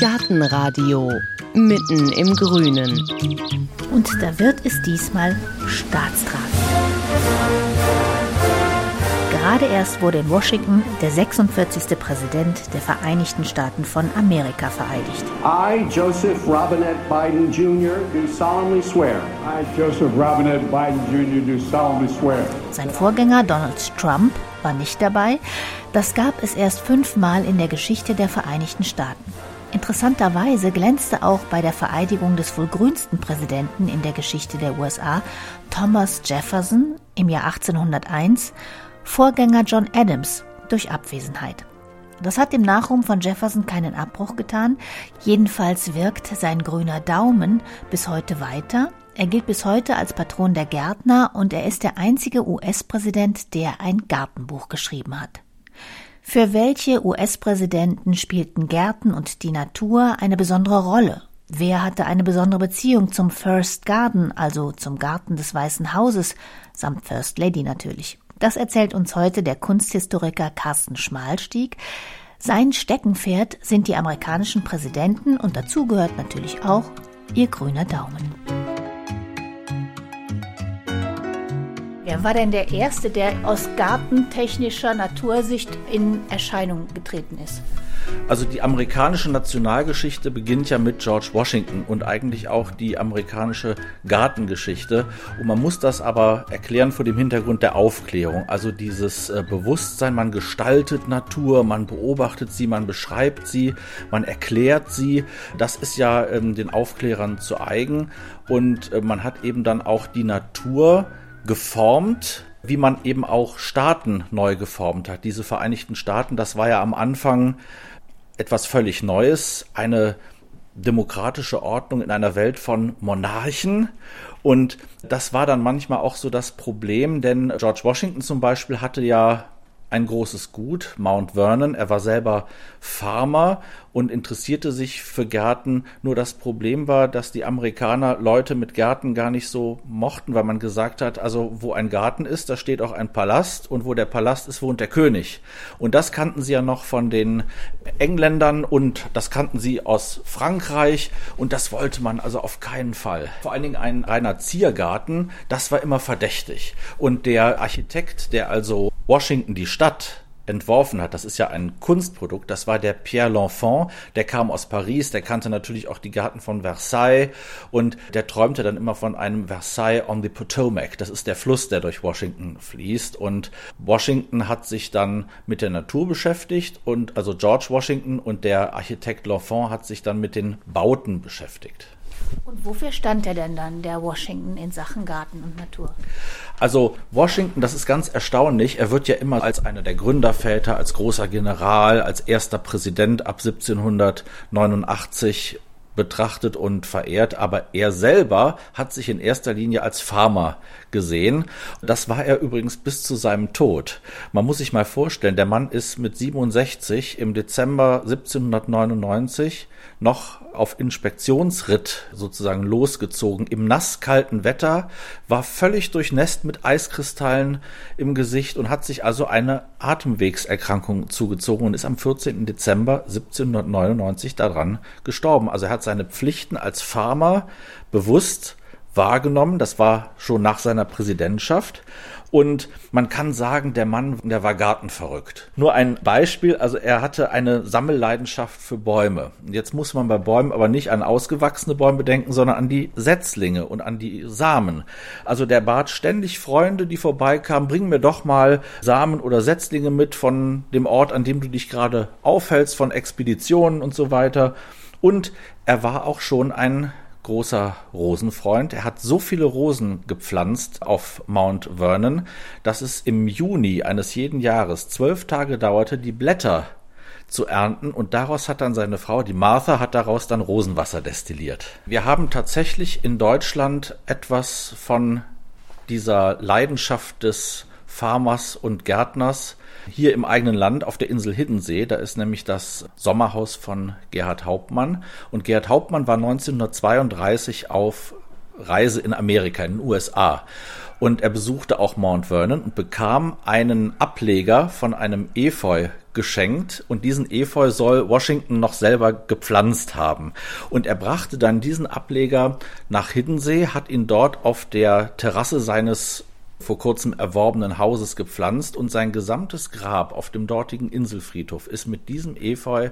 Gartenradio mitten im Grünen. Und da wird es diesmal staatstragend. Gerade erst wurde in Washington der 46. Präsident der Vereinigten Staaten von Amerika vereidigt. I, Joseph Robinette Biden Jr., do solemnly swear. I, Joseph Robinette Biden Jr., do solemnly swear. Sein Vorgänger Donald Trump war nicht dabei. Das gab es erst fünfmal in der Geschichte der Vereinigten Staaten. Interessanterweise glänzte auch bei der Vereidigung des wohl grünsten Präsidenten in der Geschichte der USA, Thomas Jefferson im Jahr 1801, Vorgänger John Adams durch Abwesenheit. Das hat dem Nachruhm von Jefferson keinen Abbruch getan. Jedenfalls wirkt sein grüner Daumen bis heute weiter. Er gilt bis heute als Patron der Gärtner und er ist der einzige US-Präsident, der ein Gartenbuch geschrieben hat. Für welche US-Präsidenten spielten Gärten und die Natur eine besondere Rolle? Wer hatte eine besondere Beziehung zum First Garden, also zum Garten des Weißen Hauses, samt First Lady natürlich? Das erzählt uns heute der Kunsthistoriker Carsten Schmalstieg. Sein Steckenpferd sind die amerikanischen Präsidenten und dazu gehört natürlich auch ihr grüner Daumen. Wer war denn der Erste, der aus gartentechnischer Natursicht in Erscheinung getreten ist? Also die amerikanische Nationalgeschichte beginnt ja mit George Washington und eigentlich auch die amerikanische Gartengeschichte. Und man muss das aber erklären vor dem Hintergrund der Aufklärung. Also dieses äh, Bewusstsein, man gestaltet Natur, man beobachtet sie, man beschreibt sie, man erklärt sie. Das ist ja ähm, den Aufklärern zu eigen. Und äh, man hat eben dann auch die Natur geformt, wie man eben auch Staaten neu geformt hat. Diese Vereinigten Staaten, das war ja am Anfang etwas völlig Neues, eine demokratische Ordnung in einer Welt von Monarchen. Und das war dann manchmal auch so das Problem, denn George Washington zum Beispiel hatte ja ein großes Gut, Mount Vernon. Er war selber Farmer und interessierte sich für Gärten. Nur das Problem war, dass die Amerikaner Leute mit Gärten gar nicht so mochten, weil man gesagt hat, also wo ein Garten ist, da steht auch ein Palast und wo der Palast ist, wohnt der König. Und das kannten sie ja noch von den Engländern und das kannten sie aus Frankreich und das wollte man also auf keinen Fall. Vor allen Dingen ein reiner Ziergarten, das war immer verdächtig. Und der Architekt, der also Washington die Stadt entworfen hat, das ist ja ein Kunstprodukt, das war der Pierre L'Enfant, der kam aus Paris, der kannte natürlich auch die Garten von Versailles. Und der träumte dann immer von einem Versailles on the Potomac, das ist der Fluss, der durch Washington fließt. Und Washington hat sich dann mit der Natur beschäftigt. Und also George Washington und der Architekt L'Enfant hat sich dann mit den Bauten beschäftigt. Und wofür stand er denn dann, der Washington, in Sachen Garten und Natur? Also Washington, das ist ganz erstaunlich. Er wird ja immer als einer der Gründerväter, als großer General, als erster Präsident ab 1789 betrachtet und verehrt, aber er selber hat sich in erster Linie als Farmer gesehen. Das war er übrigens bis zu seinem Tod. Man muss sich mal vorstellen, der Mann ist mit 67 im Dezember 1799 noch auf Inspektionsritt sozusagen losgezogen im nasskalten Wetter, war völlig durchnässt mit Eiskristallen im Gesicht und hat sich also eine Atemwegserkrankung zugezogen und ist am 14. Dezember 1799 daran gestorben. Also er hat seine Pflichten als Farmer bewusst wahrgenommen. Das war schon nach seiner Präsidentschaft. Und man kann sagen, der Mann, der war gartenverrückt. Nur ein Beispiel, also er hatte eine Sammelleidenschaft für Bäume. Jetzt muss man bei Bäumen aber nicht an ausgewachsene Bäume denken, sondern an die Setzlinge und an die Samen. Also der bat ständig Freunde, die vorbeikamen, bring mir doch mal Samen oder Setzlinge mit von dem Ort, an dem du dich gerade aufhältst, von Expeditionen und so weiter. Und er war auch schon ein großer Rosenfreund. Er hat so viele Rosen gepflanzt auf Mount Vernon, dass es im Juni eines jeden Jahres zwölf Tage dauerte, die Blätter zu ernten und daraus hat dann seine Frau, die Martha, hat daraus dann Rosenwasser destilliert. Wir haben tatsächlich in Deutschland etwas von dieser Leidenschaft des Farmers und Gärtners hier im eigenen Land auf der Insel Hiddensee. Da ist nämlich das Sommerhaus von Gerhard Hauptmann. Und Gerhard Hauptmann war 1932 auf Reise in Amerika, in den USA. Und er besuchte auch Mount Vernon und bekam einen Ableger von einem Efeu geschenkt und diesen Efeu soll Washington noch selber gepflanzt haben. Und er brachte dann diesen Ableger nach Hiddensee, hat ihn dort auf der Terrasse seines vor kurzem erworbenen Hauses gepflanzt und sein gesamtes Grab auf dem dortigen Inselfriedhof ist mit diesem Efeu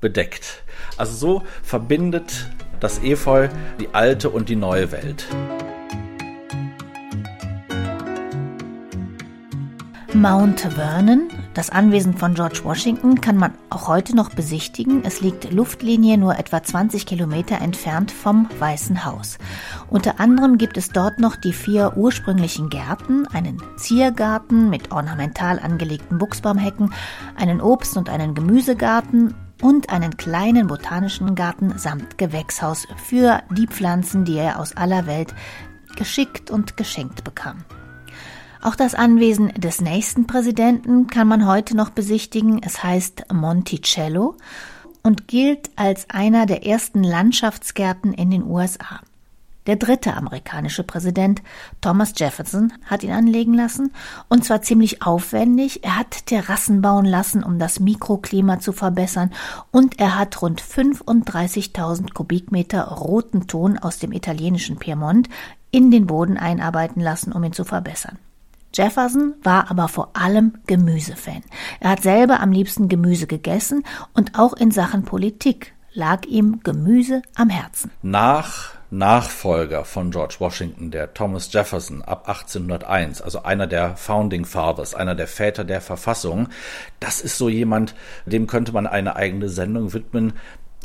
bedeckt. Also so verbindet das Efeu die alte und die neue Welt. Mount Vernon, das Anwesen von George Washington, kann man auch heute noch besichtigen. Es liegt Luftlinie nur etwa 20 Kilometer entfernt vom Weißen Haus. Unter anderem gibt es dort noch die vier ursprünglichen Gärten, einen Ziergarten mit ornamental angelegten Buchsbaumhecken, einen Obst- und einen Gemüsegarten und einen kleinen botanischen Garten samt Gewächshaus für die Pflanzen, die er aus aller Welt geschickt und geschenkt bekam. Auch das Anwesen des nächsten Präsidenten kann man heute noch besichtigen. Es heißt Monticello und gilt als einer der ersten Landschaftsgärten in den USA. Der dritte amerikanische Präsident, Thomas Jefferson, hat ihn anlegen lassen, und zwar ziemlich aufwendig. Er hat Terrassen bauen lassen, um das Mikroklima zu verbessern, und er hat rund 35.000 Kubikmeter roten Ton aus dem italienischen Piemont in den Boden einarbeiten lassen, um ihn zu verbessern. Jefferson war aber vor allem Gemüsefan. Er hat selber am liebsten Gemüse gegessen und auch in Sachen Politik lag ihm Gemüse am Herzen. Nach Nachfolger von George Washington, der Thomas Jefferson ab 1801, also einer der Founding Fathers, einer der Väter der Verfassung. Das ist so jemand, dem könnte man eine eigene Sendung widmen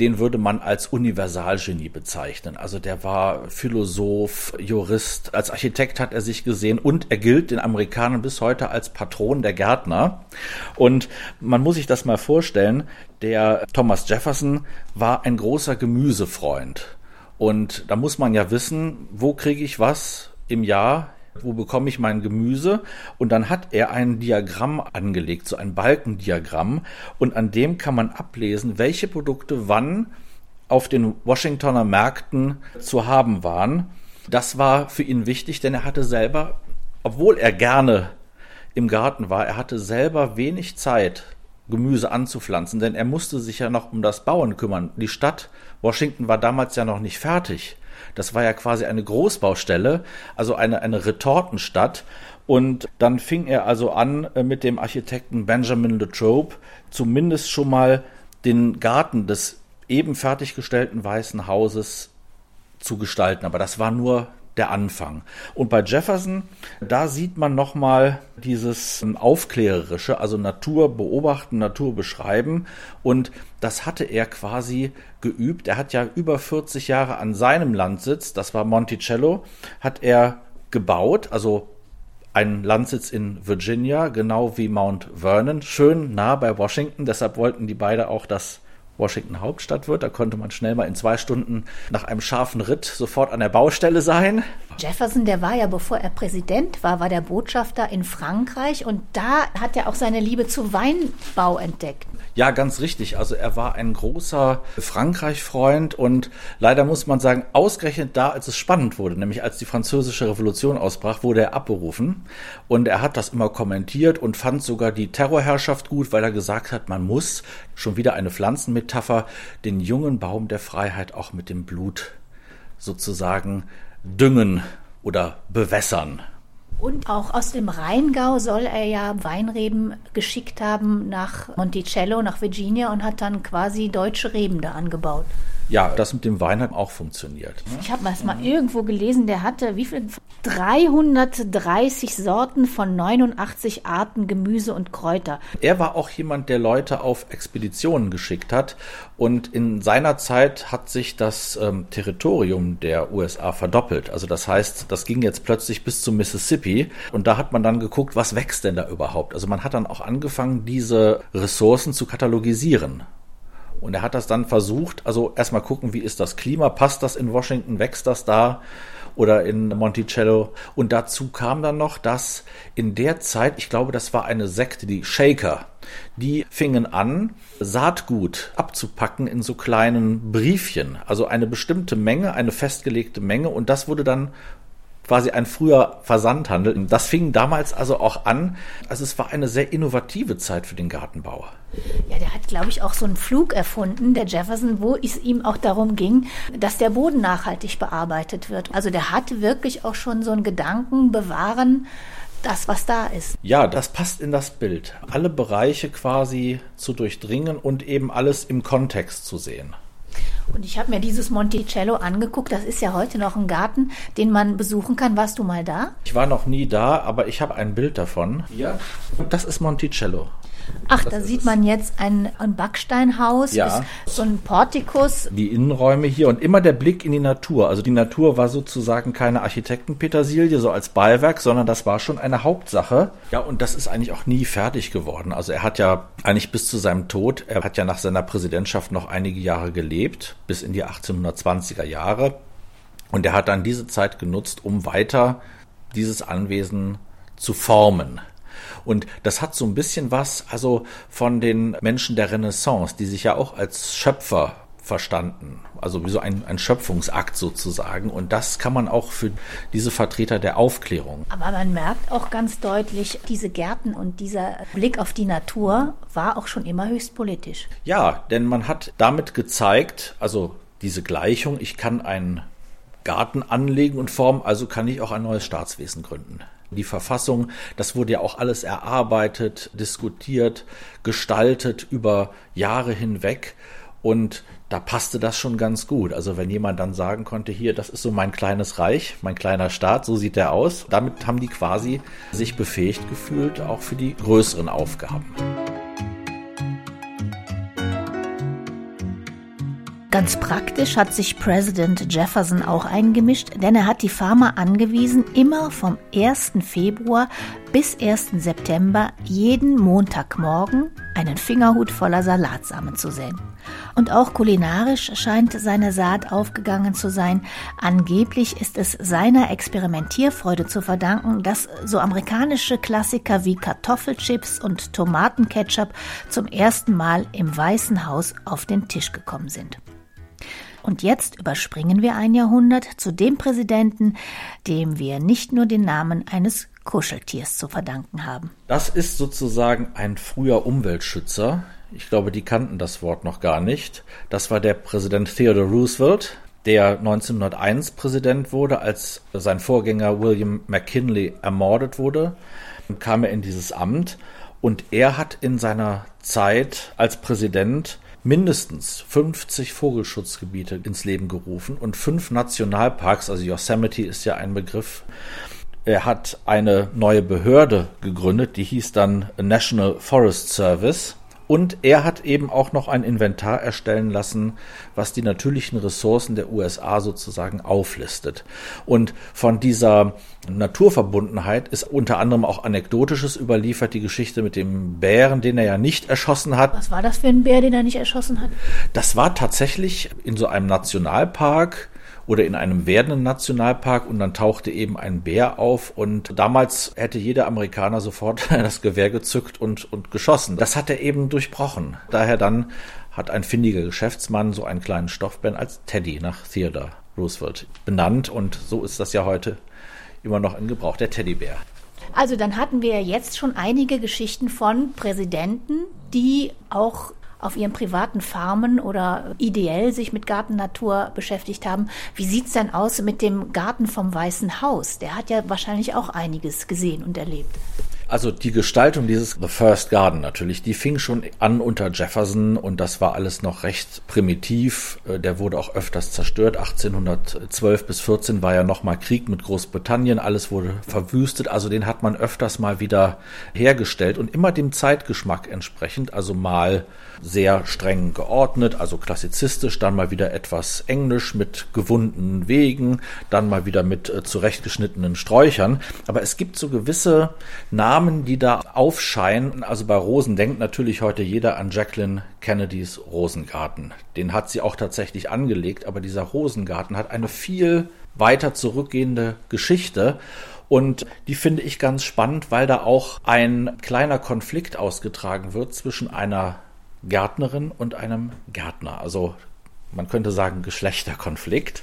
den würde man als Universalgenie bezeichnen. Also der war Philosoph, Jurist, als Architekt hat er sich gesehen und er gilt den Amerikanern bis heute als Patron der Gärtner. Und man muss sich das mal vorstellen, der Thomas Jefferson war ein großer Gemüsefreund. Und da muss man ja wissen, wo kriege ich was im Jahr wo bekomme ich mein Gemüse? Und dann hat er ein Diagramm angelegt, so ein Balkendiagramm, und an dem kann man ablesen, welche Produkte wann auf den Washingtoner Märkten zu haben waren. Das war für ihn wichtig, denn er hatte selber, obwohl er gerne im Garten war, er hatte selber wenig Zeit, Gemüse anzupflanzen, denn er musste sich ja noch um das Bauen kümmern. Die Stadt Washington war damals ja noch nicht fertig. Das war ja quasi eine Großbaustelle, also eine, eine Retortenstadt. Und dann fing er also an, äh, mit dem Architekten Benjamin Latrobe zumindest schon mal den Garten des eben fertiggestellten Weißen Hauses zu gestalten. Aber das war nur der Anfang. Und bei Jefferson, da sieht man nochmal dieses ähm, Aufklärerische, also Natur beobachten, Natur beschreiben. Und das hatte er quasi geübt. Er hat ja über 40 Jahre an seinem Landsitz, das war Monticello, hat er gebaut, also ein Landsitz in Virginia, genau wie Mount Vernon, schön nah bei Washington. Deshalb wollten die beide auch das Washington Hauptstadt wird. Da konnte man schnell mal in zwei Stunden nach einem scharfen Ritt sofort an der Baustelle sein. Jefferson, der war ja, bevor er Präsident war, war der Botschafter in Frankreich und da hat er auch seine Liebe zu Weinbau entdeckt. Ja, ganz richtig. Also er war ein großer Frankreich-Freund und leider muss man sagen, ausgerechnet da, als es spannend wurde, nämlich als die französische Revolution ausbrach, wurde er abberufen und er hat das immer kommentiert und fand sogar die Terrorherrschaft gut, weil er gesagt hat, man muss, schon wieder eine Pflanzenmetapher, den jungen Baum der Freiheit auch mit dem Blut sozusagen düngen oder bewässern. Und auch aus dem Rheingau soll er ja Weinreben geschickt haben nach Monticello, nach Virginia und hat dann quasi deutsche Reben da angebaut. Ja, das mit dem Wein hat auch funktioniert. Ich habe mal irgendwo gelesen, der hatte wie viel? 330 Sorten von 89 Arten Gemüse und Kräuter. Er war auch jemand, der Leute auf Expeditionen geschickt hat. Und in seiner Zeit hat sich das ähm, Territorium der USA verdoppelt. Also das heißt, das ging jetzt plötzlich bis zum Mississippi. Und da hat man dann geguckt, was wächst denn da überhaupt? Also man hat dann auch angefangen, diese Ressourcen zu katalogisieren. Und er hat das dann versucht, also erstmal gucken, wie ist das Klima, passt das in Washington, wächst das da oder in Monticello. Und dazu kam dann noch, dass in der Zeit, ich glaube, das war eine Sekte, die Shaker, die fingen an, Saatgut abzupacken in so kleinen Briefchen, also eine bestimmte Menge, eine festgelegte Menge. Und das wurde dann quasi ein früher Versandhandel. Das fing damals also auch an. Also es war eine sehr innovative Zeit für den Gartenbauer. Ja, der hat, glaube ich, auch so einen Flug erfunden, der Jefferson, wo es ihm auch darum ging, dass der Boden nachhaltig bearbeitet wird. Also der hatte wirklich auch schon so einen Gedanken, bewahren das, was da ist. Ja, das passt in das Bild. Alle Bereiche quasi zu durchdringen und eben alles im Kontext zu sehen. Und ich habe mir dieses Monticello angeguckt. Das ist ja heute noch ein Garten, den man besuchen kann. Warst du mal da? Ich war noch nie da, aber ich habe ein Bild davon. Ja. Das ist Monticello. Ach, das da sieht es. man jetzt ein, ein Backsteinhaus, ja. so ein Portikus. Die Innenräume hier und immer der Blick in die Natur. Also die Natur war sozusagen keine Architektenpetersilie, so als Beiwerk, sondern das war schon eine Hauptsache. Ja, und das ist eigentlich auch nie fertig geworden. Also er hat ja eigentlich bis zu seinem Tod, er hat ja nach seiner Präsidentschaft noch einige Jahre gelebt, bis in die 1820er Jahre. Und er hat dann diese Zeit genutzt, um weiter dieses Anwesen zu formen. Und das hat so ein bisschen was, also von den Menschen der Renaissance, die sich ja auch als Schöpfer verstanden. Also wie so ein, ein Schöpfungsakt sozusagen. Und das kann man auch für diese Vertreter der Aufklärung. Aber man merkt auch ganz deutlich, diese Gärten und dieser Blick auf die Natur war auch schon immer höchst politisch. Ja, denn man hat damit gezeigt, also diese Gleichung, ich kann einen Garten anlegen und formen, also kann ich auch ein neues Staatswesen gründen. Die Verfassung, das wurde ja auch alles erarbeitet, diskutiert, gestaltet über Jahre hinweg. Und da passte das schon ganz gut. Also wenn jemand dann sagen konnte, hier, das ist so mein kleines Reich, mein kleiner Staat, so sieht der aus. Damit haben die quasi sich befähigt gefühlt, auch für die größeren Aufgaben. Ganz praktisch hat sich Präsident Jefferson auch eingemischt, denn er hat die Farmer angewiesen, immer vom 1. Februar bis 1. September jeden Montagmorgen einen Fingerhut voller Salatsamen zu säen. Und auch kulinarisch scheint seine Saat aufgegangen zu sein. Angeblich ist es seiner Experimentierfreude zu verdanken, dass so amerikanische Klassiker wie Kartoffelchips und Tomatenketchup zum ersten Mal im Weißen Haus auf den Tisch gekommen sind. Und jetzt überspringen wir ein Jahrhundert zu dem Präsidenten, dem wir nicht nur den Namen eines Kuscheltiers zu verdanken haben. Das ist sozusagen ein früher Umweltschützer. Ich glaube, die kannten das Wort noch gar nicht. Das war der Präsident Theodore Roosevelt, der 1901 Präsident wurde, als sein Vorgänger William McKinley ermordet wurde, kam er in dieses Amt und er hat in seiner Zeit als Präsident mindestens 50 Vogelschutzgebiete ins Leben gerufen und fünf Nationalparks, also Yosemite ist ja ein Begriff. Er hat eine neue Behörde gegründet, die hieß dann National Forest Service und er hat eben auch noch ein Inventar erstellen lassen, was die natürlichen Ressourcen der USA sozusagen auflistet. Und von dieser Naturverbundenheit ist unter anderem auch Anekdotisches überliefert, die Geschichte mit dem Bären, den er ja nicht erschossen hat. Was war das für ein Bär, den er nicht erschossen hat? Das war tatsächlich in so einem Nationalpark oder in einem werdenden Nationalpark und dann tauchte eben ein Bär auf und damals hätte jeder Amerikaner sofort das Gewehr gezückt und, und geschossen. Das hat er eben durchbrochen. Daher dann hat ein findiger Geschäftsmann so einen kleinen Stoffbären als Teddy nach Theodore Roosevelt benannt und so ist das ja heute immer noch in Gebrauch, der Teddybär. Also dann hatten wir jetzt schon einige Geschichten von Präsidenten, die auch auf ihren privaten Farmen oder ideell sich mit Gartennatur beschäftigt haben. Wie sieht's denn aus mit dem Garten vom Weißen Haus? Der hat ja wahrscheinlich auch einiges gesehen und erlebt. Also die Gestaltung dieses The First Garden natürlich, die fing schon an unter Jefferson und das war alles noch recht primitiv. Äh, der wurde auch öfters zerstört. 1812 bis 14 war ja nochmal Krieg mit Großbritannien, alles wurde verwüstet. Also den hat man öfters mal wieder hergestellt und immer dem Zeitgeschmack entsprechend. Also mal sehr streng geordnet, also klassizistisch, dann mal wieder etwas englisch mit gewundenen Wegen, dann mal wieder mit äh, zurechtgeschnittenen Sträuchern. Aber es gibt so gewisse Namen, Namen, die da aufscheinen. Also bei Rosen denkt natürlich heute jeder an Jacqueline Kennedys Rosengarten. Den hat sie auch tatsächlich angelegt, aber dieser Rosengarten hat eine viel weiter zurückgehende Geschichte. Und die finde ich ganz spannend, weil da auch ein kleiner Konflikt ausgetragen wird zwischen einer Gärtnerin und einem Gärtner. Also man könnte sagen, Geschlechterkonflikt.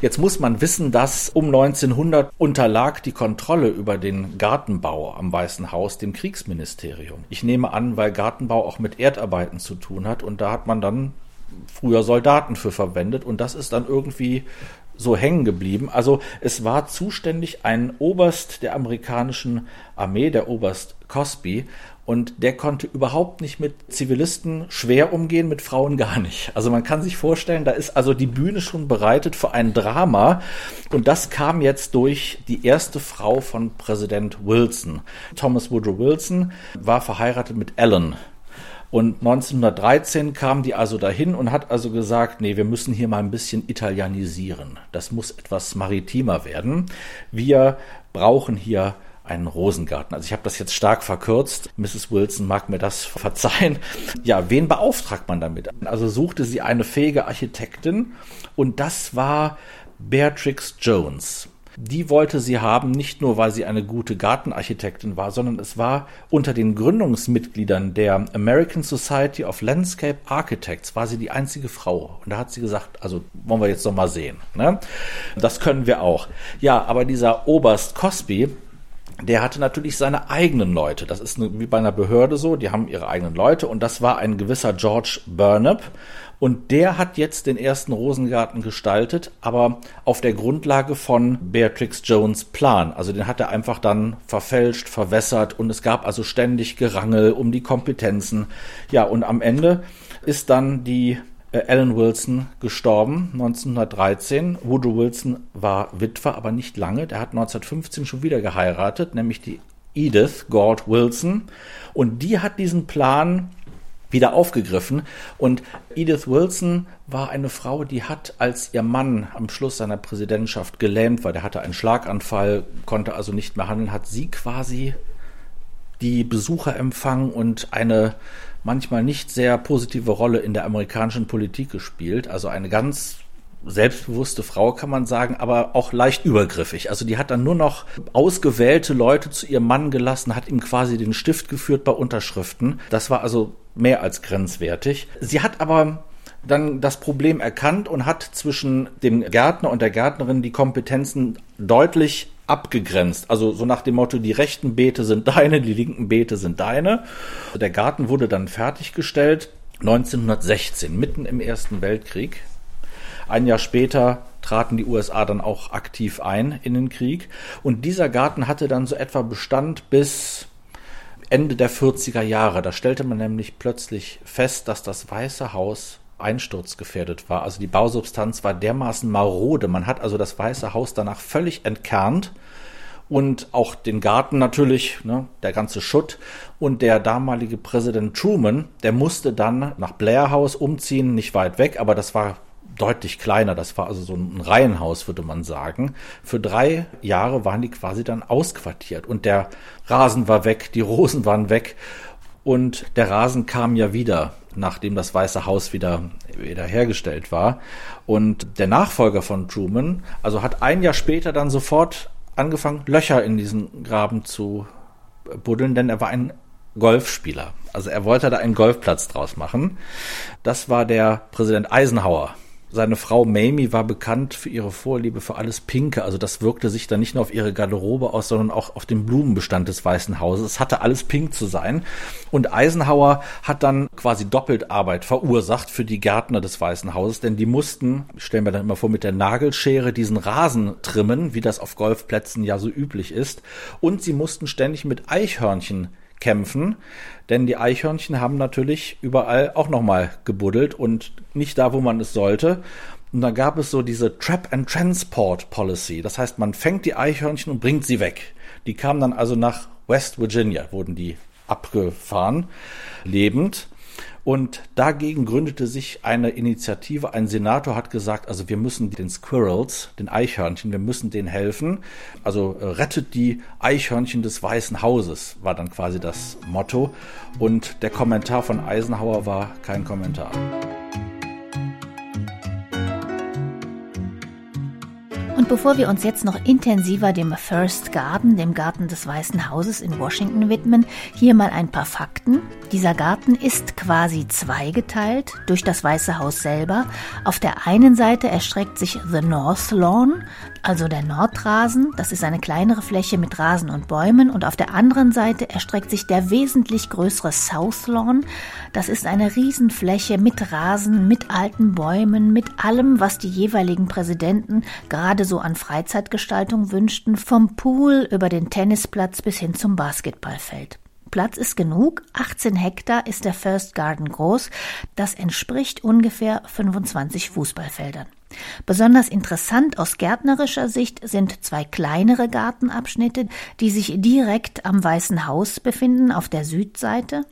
Jetzt muss man wissen, dass um 1900 unterlag die Kontrolle über den Gartenbau am Weißen Haus dem Kriegsministerium. Ich nehme an, weil Gartenbau auch mit Erdarbeiten zu tun hat und da hat man dann früher Soldaten für verwendet und das ist dann irgendwie so hängen geblieben. Also es war zuständig ein Oberst der amerikanischen Armee, der Oberst Cosby, und der konnte überhaupt nicht mit Zivilisten schwer umgehen, mit Frauen gar nicht. Also man kann sich vorstellen, da ist also die Bühne schon bereitet für ein Drama. Und das kam jetzt durch die erste Frau von Präsident Wilson. Thomas Woodrow Wilson war verheiratet mit Ellen. Und 1913 kam die also dahin und hat also gesagt, nee, wir müssen hier mal ein bisschen italienisieren. Das muss etwas maritimer werden. Wir brauchen hier einen Rosengarten. Also ich habe das jetzt stark verkürzt. Mrs. Wilson mag mir das verzeihen. Ja, wen beauftragt man damit? Also suchte sie eine fähige Architektin und das war Beatrix Jones. Die wollte sie haben, nicht nur weil sie eine gute Gartenarchitektin war, sondern es war unter den Gründungsmitgliedern der American Society of Landscape Architects war sie die einzige Frau. Und da hat sie gesagt, also wollen wir jetzt noch mal sehen. Ne? Das können wir auch. Ja, aber dieser Oberst Cosby, der hatte natürlich seine eigenen Leute. Das ist wie bei einer Behörde so, die haben ihre eigenen Leute und das war ein gewisser George Burnap und der hat jetzt den ersten Rosengarten gestaltet, aber auf der Grundlage von Beatrix Jones Plan. Also den hat er einfach dann verfälscht, verwässert und es gab also ständig Gerangel um die Kompetenzen. Ja, und am Ende ist dann die äh, Alan Wilson gestorben, 1913. Woodrow Wilson war Witwer, aber nicht lange. Der hat 1915 schon wieder geheiratet, nämlich die Edith Gord Wilson. Und die hat diesen Plan wieder aufgegriffen. Und Edith Wilson war eine Frau, die hat, als ihr Mann am Schluss seiner Präsidentschaft gelähmt war, der hatte einen Schlaganfall, konnte also nicht mehr handeln, hat sie quasi die Besucher empfangen und eine manchmal nicht sehr positive Rolle in der amerikanischen Politik gespielt. Also eine ganz selbstbewusste Frau, kann man sagen, aber auch leicht übergriffig. Also die hat dann nur noch ausgewählte Leute zu ihrem Mann gelassen, hat ihm quasi den Stift geführt bei Unterschriften. Das war also mehr als grenzwertig. Sie hat aber dann das Problem erkannt und hat zwischen dem Gärtner und der Gärtnerin die Kompetenzen deutlich abgegrenzt. Also so nach dem Motto, die rechten Beete sind deine, die linken Beete sind deine. Der Garten wurde dann fertiggestellt 1916, mitten im Ersten Weltkrieg. Ein Jahr später traten die USA dann auch aktiv ein in den Krieg. Und dieser Garten hatte dann so etwa Bestand bis Ende der 40er Jahre. Da stellte man nämlich plötzlich fest, dass das Weiße Haus einsturzgefährdet war. Also die Bausubstanz war dermaßen marode. Man hat also das Weiße Haus danach völlig entkernt und auch den Garten natürlich, ne, der ganze Schutt. Und der damalige Präsident Truman, der musste dann nach Blair House umziehen, nicht weit weg, aber das war deutlich kleiner. Das war also so ein Reihenhaus, würde man sagen. Für drei Jahre waren die quasi dann ausquartiert und der Rasen war weg, die Rosen waren weg und der Rasen kam ja wieder nachdem das Weiße Haus wieder, wieder hergestellt war. Und der Nachfolger von Truman, also hat ein Jahr später dann sofort angefangen, Löcher in diesen Graben zu buddeln, denn er war ein Golfspieler. Also er wollte da einen Golfplatz draus machen. Das war der Präsident Eisenhower. Seine Frau Mamie war bekannt für ihre Vorliebe für alles Pinke. Also das wirkte sich dann nicht nur auf ihre Garderobe aus, sondern auch auf den Blumenbestand des Weißen Hauses. Es hatte alles pink zu sein. Und Eisenhower hat dann quasi doppelt Arbeit verursacht für die Gärtner des Weißen Hauses, denn die mussten, stellen wir dann immer vor, mit der Nagelschere diesen Rasen trimmen, wie das auf Golfplätzen ja so üblich ist. Und sie mussten ständig mit Eichhörnchen kämpfen, denn die Eichhörnchen haben natürlich überall auch nochmal gebuddelt und nicht da, wo man es sollte. Und da gab es so diese Trap and Transport Policy. Das heißt, man fängt die Eichhörnchen und bringt sie weg. Die kamen dann also nach West Virginia, wurden die abgefahren, lebend. Und dagegen gründete sich eine Initiative. Ein Senator hat gesagt, also wir müssen den Squirrels, den Eichhörnchen, wir müssen denen helfen. Also äh, rettet die Eichhörnchen des Weißen Hauses, war dann quasi das Motto. Und der Kommentar von Eisenhower war kein Kommentar. Und bevor wir uns jetzt noch intensiver dem First Garden, dem Garten des Weißen Hauses in Washington widmen, hier mal ein paar Fakten. Dieser Garten ist quasi zweigeteilt durch das Weiße Haus selber. Auf der einen Seite erstreckt sich The North Lawn, also der Nordrasen. Das ist eine kleinere Fläche mit Rasen und Bäumen. Und auf der anderen Seite erstreckt sich der wesentlich größere South Lawn. Das ist eine Riesenfläche mit Rasen, mit alten Bäumen, mit allem, was die jeweiligen Präsidenten gerade so an Freizeitgestaltung wünschten, vom Pool über den Tennisplatz bis hin zum Basketballfeld. Platz ist genug. 18 Hektar ist der First Garden groß. Das entspricht ungefähr 25 Fußballfeldern. Besonders interessant aus gärtnerischer Sicht sind zwei kleinere Gartenabschnitte, die sich direkt am Weißen Haus befinden auf der Südseite.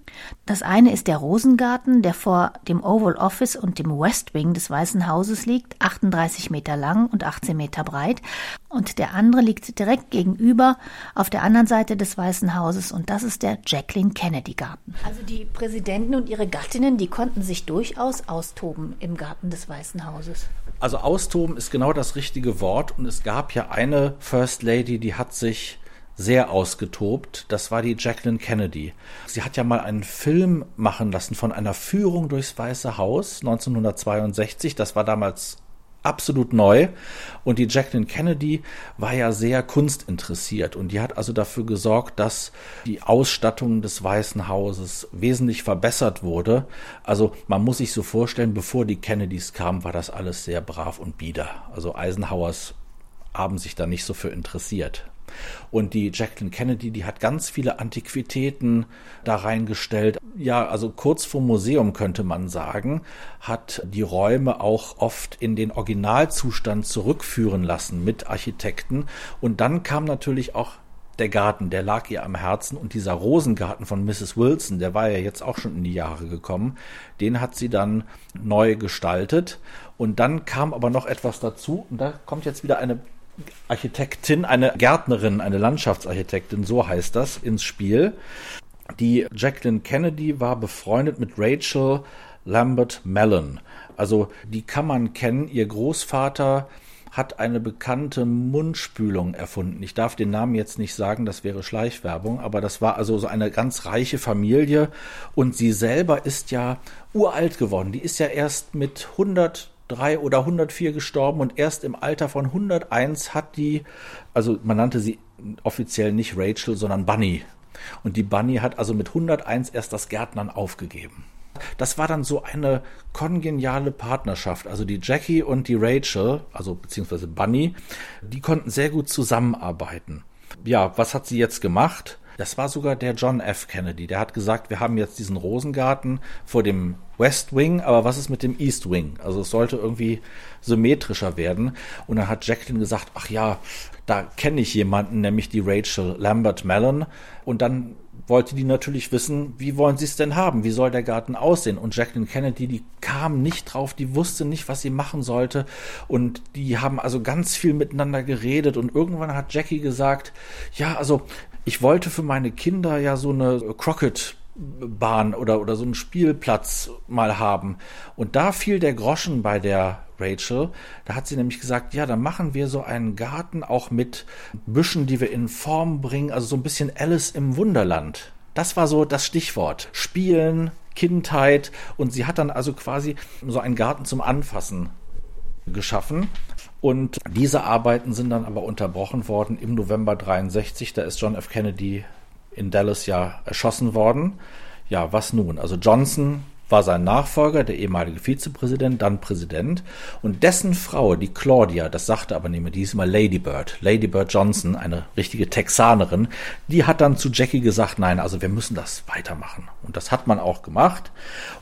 Das eine ist der Rosengarten, der vor dem Oval Office und dem West Wing des Weißen Hauses liegt, 38 Meter lang und 18 Meter breit. Und der andere liegt direkt gegenüber auf der anderen Seite des Weißen Hauses und das ist der Jacqueline Kennedy Garten. Also die Präsidenten und ihre Gattinnen, die konnten sich durchaus austoben im Garten des Weißen Hauses. Also austoben ist genau das richtige Wort und es gab ja eine First Lady, die hat sich sehr ausgetobt. Das war die Jacqueline Kennedy. Sie hat ja mal einen Film machen lassen von einer Führung durchs Weiße Haus 1962. Das war damals absolut neu. Und die Jacqueline Kennedy war ja sehr kunstinteressiert und die hat also dafür gesorgt, dass die Ausstattung des Weißen Hauses wesentlich verbessert wurde. Also man muss sich so vorstellen, bevor die Kennedys kamen, war das alles sehr brav und bieder. Also Eisenhowers haben sich da nicht so für interessiert. Und die Jacqueline Kennedy, die hat ganz viele Antiquitäten da reingestellt. Ja, also kurz vor Museum könnte man sagen, hat die Räume auch oft in den Originalzustand zurückführen lassen mit Architekten. Und dann kam natürlich auch der Garten, der lag ihr am Herzen und dieser Rosengarten von Mrs. Wilson, der war ja jetzt auch schon in die Jahre gekommen, den hat sie dann neu gestaltet und dann kam aber noch etwas dazu und da kommt jetzt wieder eine Architektin, eine Gärtnerin, eine Landschaftsarchitektin, so heißt das, ins Spiel. Die Jacqueline Kennedy war befreundet mit Rachel Lambert Mellon. Also die kann man kennen. Ihr Großvater hat eine bekannte Mundspülung erfunden. Ich darf den Namen jetzt nicht sagen, das wäre Schleichwerbung, aber das war also so eine ganz reiche Familie und sie selber ist ja uralt geworden. Die ist ja erst mit 100 103 oder 104 gestorben und erst im Alter von 101 hat die, also man nannte sie offiziell nicht Rachel, sondern Bunny. Und die Bunny hat also mit 101 erst das Gärtnern aufgegeben. Das war dann so eine kongeniale Partnerschaft. Also die Jackie und die Rachel, also beziehungsweise Bunny, die konnten sehr gut zusammenarbeiten. Ja, was hat sie jetzt gemacht? Das war sogar der John F. Kennedy. Der hat gesagt, wir haben jetzt diesen Rosengarten vor dem West Wing, aber was ist mit dem East Wing? Also es sollte irgendwie symmetrischer werden. Und dann hat Jacqueline gesagt, ach ja, da kenne ich jemanden, nämlich die Rachel Lambert Mellon. Und dann wollte die natürlich wissen, wie wollen sie es denn haben? Wie soll der Garten aussehen? Und Jacqueline Kennedy, die kam nicht drauf, die wusste nicht, was sie machen sollte. Und die haben also ganz viel miteinander geredet. Und irgendwann hat Jackie gesagt, ja, also ich wollte für meine Kinder ja so eine Crockett Bahn oder, oder so einen Spielplatz mal haben. Und da fiel der Groschen bei der Rachel. Da hat sie nämlich gesagt, ja, dann machen wir so einen Garten auch mit Büschen, die wir in Form bringen, also so ein bisschen Alice im Wunderland. Das war so das Stichwort. Spielen, Kindheit. Und sie hat dann also quasi so einen Garten zum Anfassen geschaffen. Und diese Arbeiten sind dann aber unterbrochen worden im November 63. Da ist John F. Kennedy in Dallas ja erschossen worden. Ja, was nun? Also Johnson war sein Nachfolger, der ehemalige Vizepräsident, dann Präsident. Und dessen Frau, die Claudia, das sagte aber nicht mehr, die ist immer Lady Bird. Lady Bird Johnson, eine richtige Texanerin, die hat dann zu Jackie gesagt, nein, also wir müssen das weitermachen. Und das hat man auch gemacht.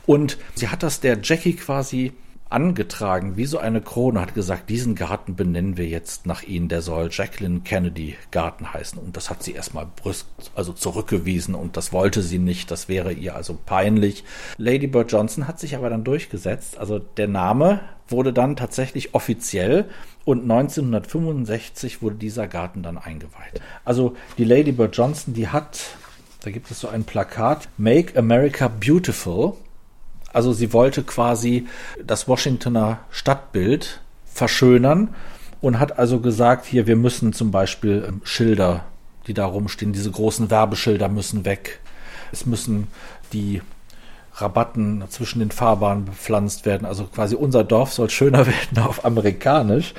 Und sie hat das der Jackie quasi angetragen wie so eine Krone, hat gesagt, diesen Garten benennen wir jetzt nach Ihnen, der soll Jacqueline Kennedy Garten heißen. Und das hat sie erstmal brüsk, also zurückgewiesen und das wollte sie nicht, das wäre ihr also peinlich. Lady Bird Johnson hat sich aber dann durchgesetzt, also der Name wurde dann tatsächlich offiziell und 1965 wurde dieser Garten dann eingeweiht. Also die Lady Bird Johnson, die hat, da gibt es so ein Plakat, Make America Beautiful also sie wollte quasi das Washingtoner Stadtbild verschönern und hat also gesagt, hier, wir müssen zum Beispiel ähm, Schilder, die da rumstehen, diese großen Werbeschilder müssen weg. Es müssen die Rabatten zwischen den Fahrbahnen bepflanzt werden. Also quasi unser Dorf soll schöner werden auf amerikanisch.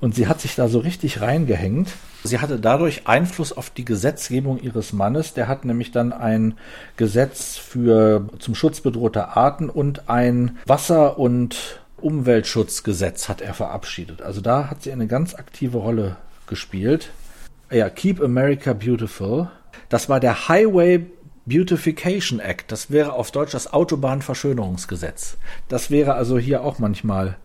Und sie hat sich da so richtig reingehängt. Sie hatte dadurch Einfluss auf die Gesetzgebung ihres Mannes. Der hat nämlich dann ein Gesetz für zum Schutz bedrohter Arten und ein Wasser- und Umweltschutzgesetz hat er verabschiedet. Also da hat sie eine ganz aktive Rolle gespielt. Ja, Keep America Beautiful. Das war der Highway Beautification Act, das wäre auf Deutsch das Autobahnverschönerungsgesetz. Das wäre also hier auch manchmal.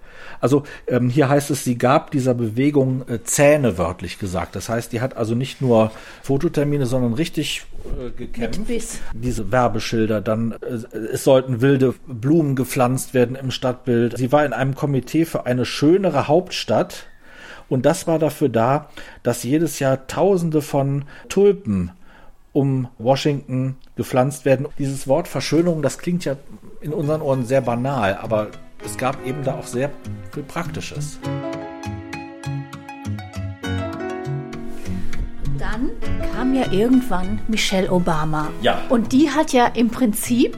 Also ähm, hier heißt es, sie gab dieser Bewegung äh, Zähne wörtlich gesagt. Das heißt, die hat also nicht nur Fototermine, sondern richtig äh, gekämpft. Diese Werbeschilder, dann äh, es sollten wilde Blumen gepflanzt werden im Stadtbild. Sie war in einem Komitee für eine schönere Hauptstadt. Und das war dafür da, dass jedes Jahr Tausende von Tulpen um Washington gepflanzt werden. Dieses Wort Verschönerung, das klingt ja in unseren Ohren sehr banal, aber es gab eben da auch sehr viel Praktisches. Dann kam ja irgendwann Michelle Obama. Ja. Und die hat ja im Prinzip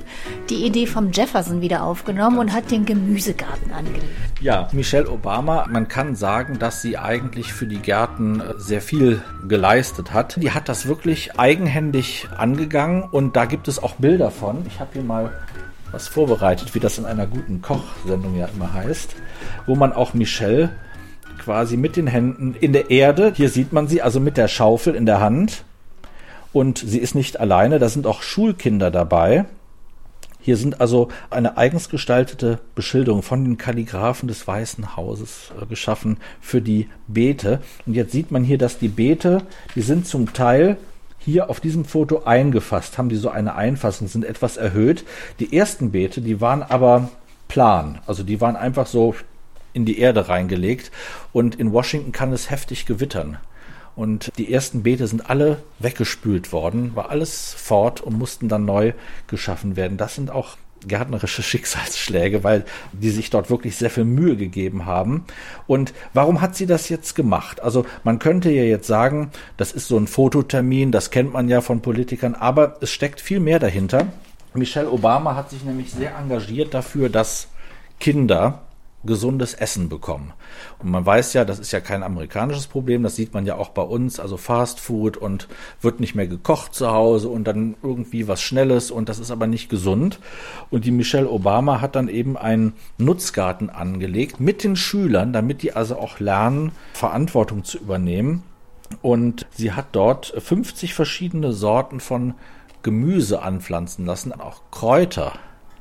die Idee vom Jefferson wieder aufgenommen und hat den Gemüsegarten angelegt. Ja, Michelle Obama, man kann sagen, dass sie eigentlich für die Gärten äh, sehr viel geleistet hat. Die hat das wirklich eigenhändig angegangen und da gibt es auch Bilder von. Ich habe hier mal was vorbereitet, wie das in einer guten Kochsendung ja immer heißt, wo man auch Michelle quasi mit den Händen in der Erde. Hier sieht man sie also mit der Schaufel in der Hand. Und sie ist nicht alleine, da sind auch Schulkinder dabei. Hier sind also eine eigens gestaltete Beschilderung von den Kalligraphen des Weißen Hauses äh, geschaffen für die Beete. Und jetzt sieht man hier, dass die Beete, die sind zum Teil hier auf diesem Foto eingefasst, haben die so eine Einfassung, sind etwas erhöht. Die ersten Beete, die waren aber plan, also die waren einfach so in die Erde reingelegt. Und in Washington kann es heftig gewittern. Und die ersten Beete sind alle weggespült worden, war alles fort und mussten dann neu geschaffen werden. Das sind auch gärtnerische Schicksalsschläge, weil die sich dort wirklich sehr viel Mühe gegeben haben. Und warum hat sie das jetzt gemacht? Also man könnte ja jetzt sagen, das ist so ein Fototermin, das kennt man ja von Politikern, aber es steckt viel mehr dahinter. Michelle Obama hat sich nämlich sehr engagiert dafür, dass Kinder gesundes Essen bekommen. Und man weiß ja, das ist ja kein amerikanisches Problem, das sieht man ja auch bei uns, also Fast Food und wird nicht mehr gekocht zu Hause und dann irgendwie was Schnelles und das ist aber nicht gesund. Und die Michelle Obama hat dann eben einen Nutzgarten angelegt mit den Schülern, damit die also auch lernen, Verantwortung zu übernehmen. Und sie hat dort 50 verschiedene Sorten von Gemüse anpflanzen lassen, auch Kräuter.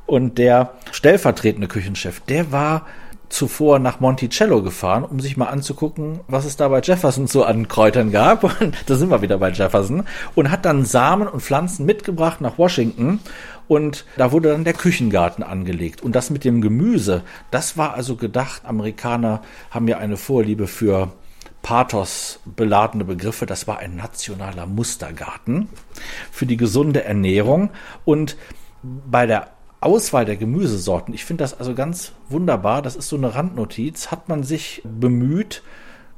Und der stellvertretende Küchenchef, der war zuvor nach Monticello gefahren, um sich mal anzugucken, was es da bei Jefferson so an Kräutern gab. Und da sind wir wieder bei Jefferson. Und hat dann Samen und Pflanzen mitgebracht nach Washington. Und da wurde dann der Küchengarten angelegt. Und das mit dem Gemüse, das war also gedacht, Amerikaner haben ja eine Vorliebe für Pathos beladene Begriffe. Das war ein nationaler Mustergarten für die gesunde Ernährung. Und bei der Auswahl der Gemüsesorten, ich finde das also ganz wunderbar, das ist so eine Randnotiz, hat man sich bemüht,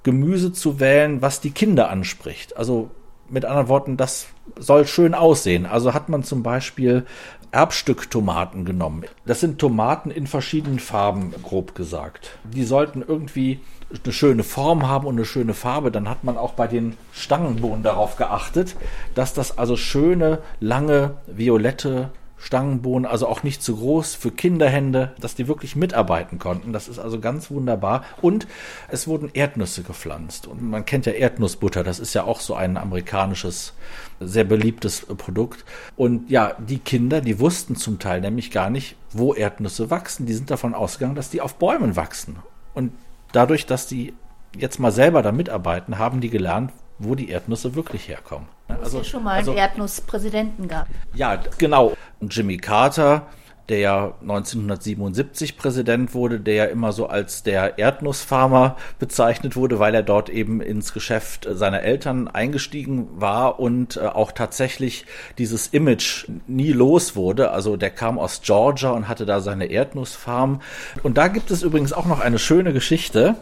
Gemüse zu wählen, was die Kinder anspricht. Also mit anderen Worten, das soll schön aussehen. Also hat man zum Beispiel Erbstücktomaten genommen. Das sind Tomaten in verschiedenen Farben, grob gesagt. Die sollten irgendwie eine schöne Form haben und eine schöne Farbe. Dann hat man auch bei den Stangenbohnen darauf geachtet, dass das also schöne, lange, violette Stangenbohnen, also auch nicht zu groß für Kinderhände, dass die wirklich mitarbeiten konnten. Das ist also ganz wunderbar. Und es wurden Erdnüsse gepflanzt. Und man kennt ja Erdnussbutter, das ist ja auch so ein amerikanisches, sehr beliebtes Produkt. Und ja, die Kinder, die wussten zum Teil nämlich gar nicht, wo Erdnüsse wachsen. Die sind davon ausgegangen, dass die auf Bäumen wachsen. Und dadurch, dass die jetzt mal selber da mitarbeiten, haben die gelernt, wo die Erdnüsse wirklich herkommen. Also, es ja schon mal also, einen Erdnusspräsidenten gab. Ja, genau. Jimmy Carter, der ja 1977 Präsident wurde, der ja immer so als der Erdnussfarmer bezeichnet wurde, weil er dort eben ins Geschäft seiner Eltern eingestiegen war und äh, auch tatsächlich dieses Image nie los wurde. Also der kam aus Georgia und hatte da seine Erdnussfarm. Und da gibt es übrigens auch noch eine schöne Geschichte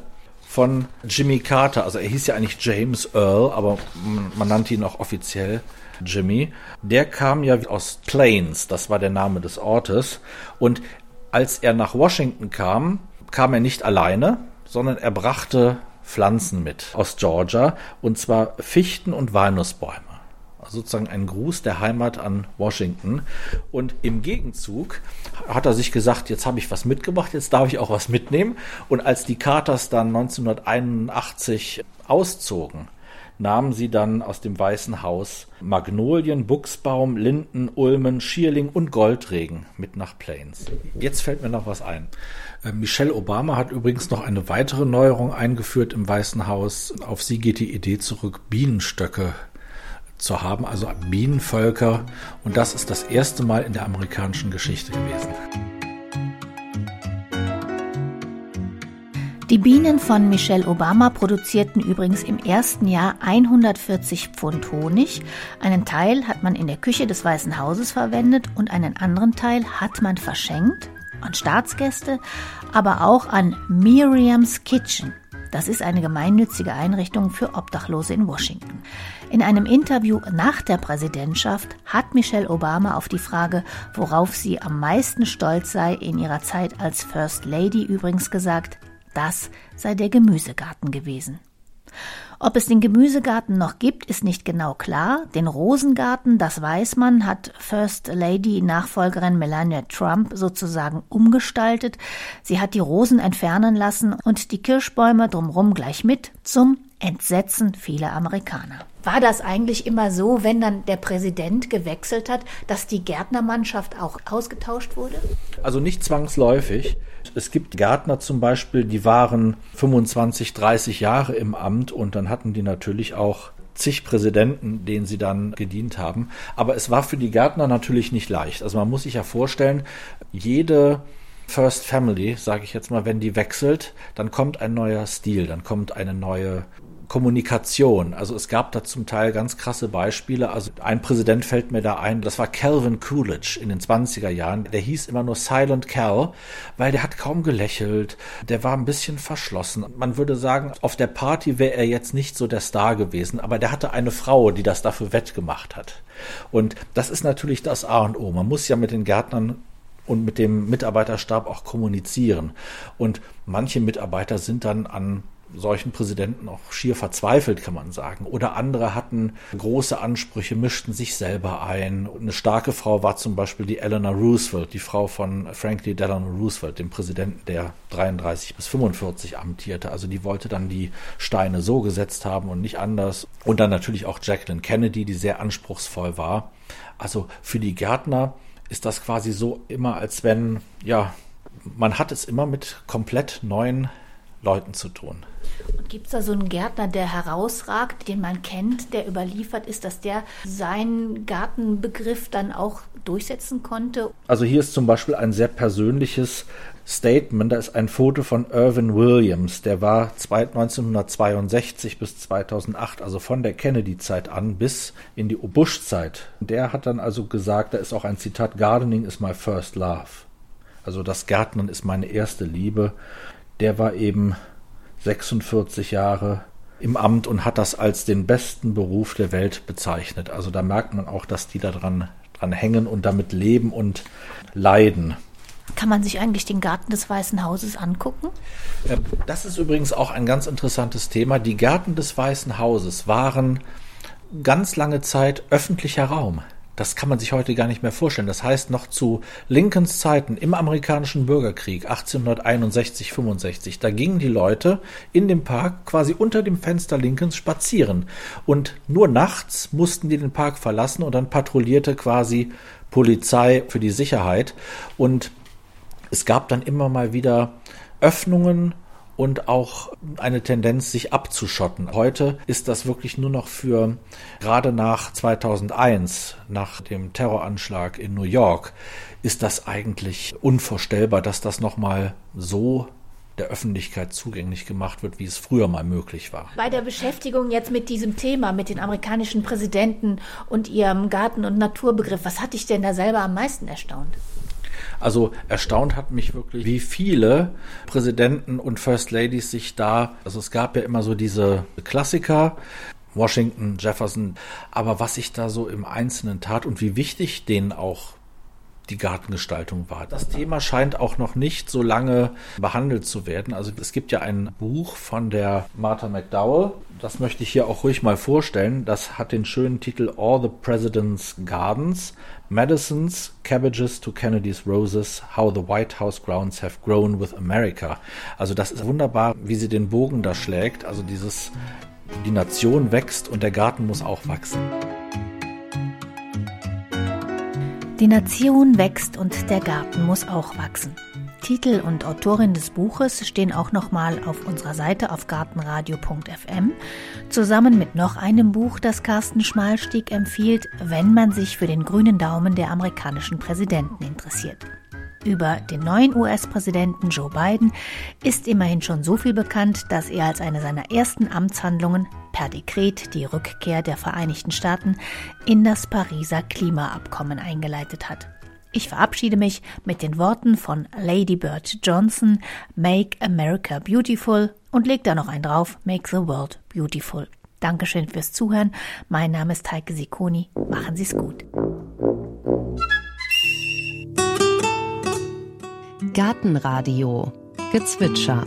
von Jimmy Carter. Also er hieß ja eigentlich James Earl, aber man nannte ihn auch offiziell Jimmy. Der kam ja aus Plains, das war der Name des Ortes. Und als er nach Washington kam, kam er nicht alleine, sondern er brachte Pflanzen mit aus Georgia, und zwar Fichten und Walnussbäume sozusagen ein Gruß der Heimat an Washington. Und im Gegenzug hat er sich gesagt, jetzt habe ich was mitgebracht, jetzt darf ich auch was mitnehmen. Und als die Carters dann 1981 auszogen, nahmen sie dann aus dem Weißen Haus Magnolien, Buchsbaum, Linden, Ulmen, Schierling und Goldregen mit nach Plains. Jetzt fällt mir noch was ein. Äh, Michelle Obama hat übrigens noch eine weitere Neuerung eingeführt im Weißen Haus. Auf sie geht die Idee zurück, Bienenstöcke zu haben, also Bienenvölker. Und das ist das erste Mal in der amerikanischen Geschichte gewesen. Die Bienen von Michelle Obama produzierten übrigens im ersten Jahr 140 Pfund Honig. Einen Teil hat man in der Küche des Weißen Hauses verwendet und einen anderen Teil hat man verschenkt an Staatsgäste, aber auch an Miriam's Kitchen. Das ist eine gemeinnützige Einrichtung für Obdachlose in Washington. In einem Interview nach der Präsidentschaft hat Michelle Obama auf die Frage, worauf sie am meisten stolz sei, in ihrer Zeit als First Lady übrigens gesagt, das sei der Gemüsegarten gewesen. Ob es den Gemüsegarten noch gibt, ist nicht genau klar. Den Rosengarten, das weiß man, hat First Lady Nachfolgerin Melania Trump sozusagen umgestaltet. Sie hat die Rosen entfernen lassen und die Kirschbäume drumherum gleich mit zum Entsetzen vieler Amerikaner. War das eigentlich immer so, wenn dann der Präsident gewechselt hat, dass die Gärtnermannschaft auch ausgetauscht wurde? Also nicht zwangsläufig. Es gibt Gärtner zum Beispiel, die waren 25, 30 Jahre im Amt und dann hatten die natürlich auch zig Präsidenten, denen sie dann gedient haben. Aber es war für die Gärtner natürlich nicht leicht. Also man muss sich ja vorstellen, jede First Family, sage ich jetzt mal, wenn die wechselt, dann kommt ein neuer Stil, dann kommt eine neue Kommunikation. Also es gab da zum Teil ganz krasse Beispiele. Also ein Präsident fällt mir da ein, das war Calvin Coolidge in den 20er Jahren. Der hieß immer nur Silent Cal, weil der hat kaum gelächelt. Der war ein bisschen verschlossen. Man würde sagen, auf der Party wäre er jetzt nicht so der Star gewesen, aber der hatte eine Frau, die das dafür wettgemacht hat. Und das ist natürlich das A und O. Man muss ja mit den Gärtnern und mit dem Mitarbeiterstab auch kommunizieren. Und manche Mitarbeiter sind dann an solchen Präsidenten auch schier verzweifelt, kann man sagen. Oder andere hatten große Ansprüche, mischten sich selber ein. Eine starke Frau war zum Beispiel die Eleanor Roosevelt, die Frau von Franklin Delano Roosevelt, dem Präsidenten, der 33 bis 45 amtierte. Also die wollte dann die Steine so gesetzt haben und nicht anders. Und dann natürlich auch Jacqueline Kennedy, die sehr anspruchsvoll war. Also für die Gärtner ist das quasi so immer, als wenn, ja, man hat es immer mit komplett neuen Leuten zu tun. Und gibt es da so einen Gärtner, der herausragt, den man kennt, der überliefert ist, dass der seinen Gartenbegriff dann auch durchsetzen konnte? Also hier ist zum Beispiel ein sehr persönliches Statement. Da ist ein Foto von Irvin Williams. Der war 1962 bis 2008, also von der Kennedy-Zeit an bis in die Bush-Zeit. Der hat dann also gesagt, da ist auch ein Zitat, Gardening is my first love. Also das Gärtnern ist meine erste Liebe. Der war eben 46 Jahre im Amt und hat das als den besten Beruf der Welt bezeichnet. Also da merkt man auch, dass die da dran, dran hängen und damit leben und leiden. Kann man sich eigentlich den Garten des Weißen Hauses angucken? Ähm, das ist übrigens auch ein ganz interessantes Thema. Die Gärten des Weißen Hauses waren ganz lange Zeit öffentlicher Raum. Das kann man sich heute gar nicht mehr vorstellen. Das heißt, noch zu Lincolns Zeiten im amerikanischen Bürgerkrieg 1861, 65, da gingen die Leute in dem Park quasi unter dem Fenster Lincolns spazieren. Und nur nachts mussten die den Park verlassen und dann patrouillierte quasi Polizei für die Sicherheit. Und es gab dann immer mal wieder Öffnungen und auch eine Tendenz, sich abzuschotten. Heute ist das wirklich nur noch für, gerade nach 2001, nach dem Terroranschlag in New York, ist das eigentlich unvorstellbar, dass das nochmal so der Öffentlichkeit zugänglich gemacht wird, wie es früher mal möglich war. Bei der Beschäftigung jetzt mit diesem Thema, mit den amerikanischen Präsidenten und ihrem Garten- und Naturbegriff, was hat dich denn da selber am meisten erstaunt? Also erstaunt hat mich wirklich, wie viele Präsidenten und First Ladies sich da, also es gab ja immer so diese Klassiker, Washington, Jefferson, aber was sich da so im Einzelnen tat und wie wichtig denen auch die Gartengestaltung war. Das Thema scheint auch noch nicht so lange behandelt zu werden. Also es gibt ja ein Buch von der Martha McDowell, das möchte ich hier auch ruhig mal vorstellen. Das hat den schönen Titel All the President's Gardens, Medicines, Cabbages to Kennedy's Roses, How the White House Grounds Have Grown with America. Also das ist wunderbar, wie sie den Bogen da schlägt. Also dieses, die Nation wächst und der Garten muss auch wachsen. Die Nation wächst und der Garten muss auch wachsen. Titel und Autorin des Buches stehen auch nochmal auf unserer Seite auf gartenradio.fm, zusammen mit noch einem Buch, das Carsten Schmalstieg empfiehlt, wenn man sich für den grünen Daumen der amerikanischen Präsidenten interessiert. Über den neuen US-Präsidenten Joe Biden ist immerhin schon so viel bekannt, dass er als eine seiner ersten Amtshandlungen per Dekret die Rückkehr der Vereinigten Staaten in das Pariser Klimaabkommen eingeleitet hat. Ich verabschiede mich mit den Worten von Lady Bird Johnson, Make America Beautiful und leg da noch ein drauf, Make the World Beautiful. Dankeschön fürs Zuhören. Mein Name ist Heike Sikoni. Machen Sie es gut. Gartenradio Gezwitscher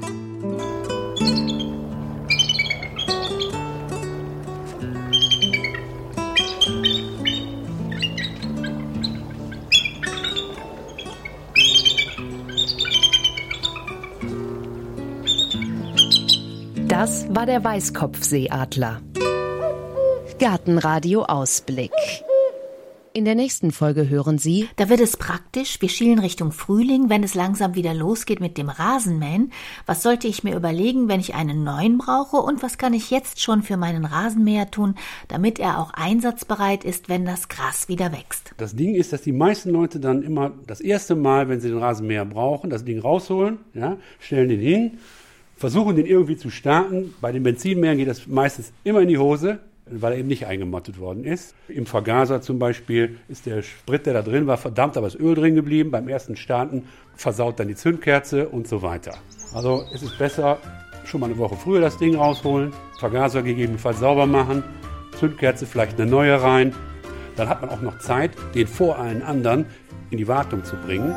Das war der Weißkopfseeadler. Gartenradio Ausblick. In der nächsten Folge hören Sie. Da wird es praktisch. Wir schielen Richtung Frühling, wenn es langsam wieder losgeht mit dem Rasenmähen. Was sollte ich mir überlegen, wenn ich einen neuen brauche? Und was kann ich jetzt schon für meinen Rasenmäher tun, damit er auch einsatzbereit ist, wenn das Gras wieder wächst? Das Ding ist, dass die meisten Leute dann immer das erste Mal, wenn sie den Rasenmäher brauchen, das Ding rausholen, ja, stellen den hin, versuchen den irgendwie zu starten. Bei den Benzinmähern geht das meistens immer in die Hose weil er eben nicht eingemottet worden ist. Im Vergaser zum Beispiel ist der Sprit, der da drin war, verdammt, aber ist Öl drin geblieben. Beim ersten Starten versaut dann die Zündkerze und so weiter. Also es ist besser, schon mal eine Woche früher das Ding rausholen, Vergaser gegebenenfalls sauber machen, Zündkerze vielleicht eine neue rein. Dann hat man auch noch Zeit, den vor allen anderen in die Wartung zu bringen.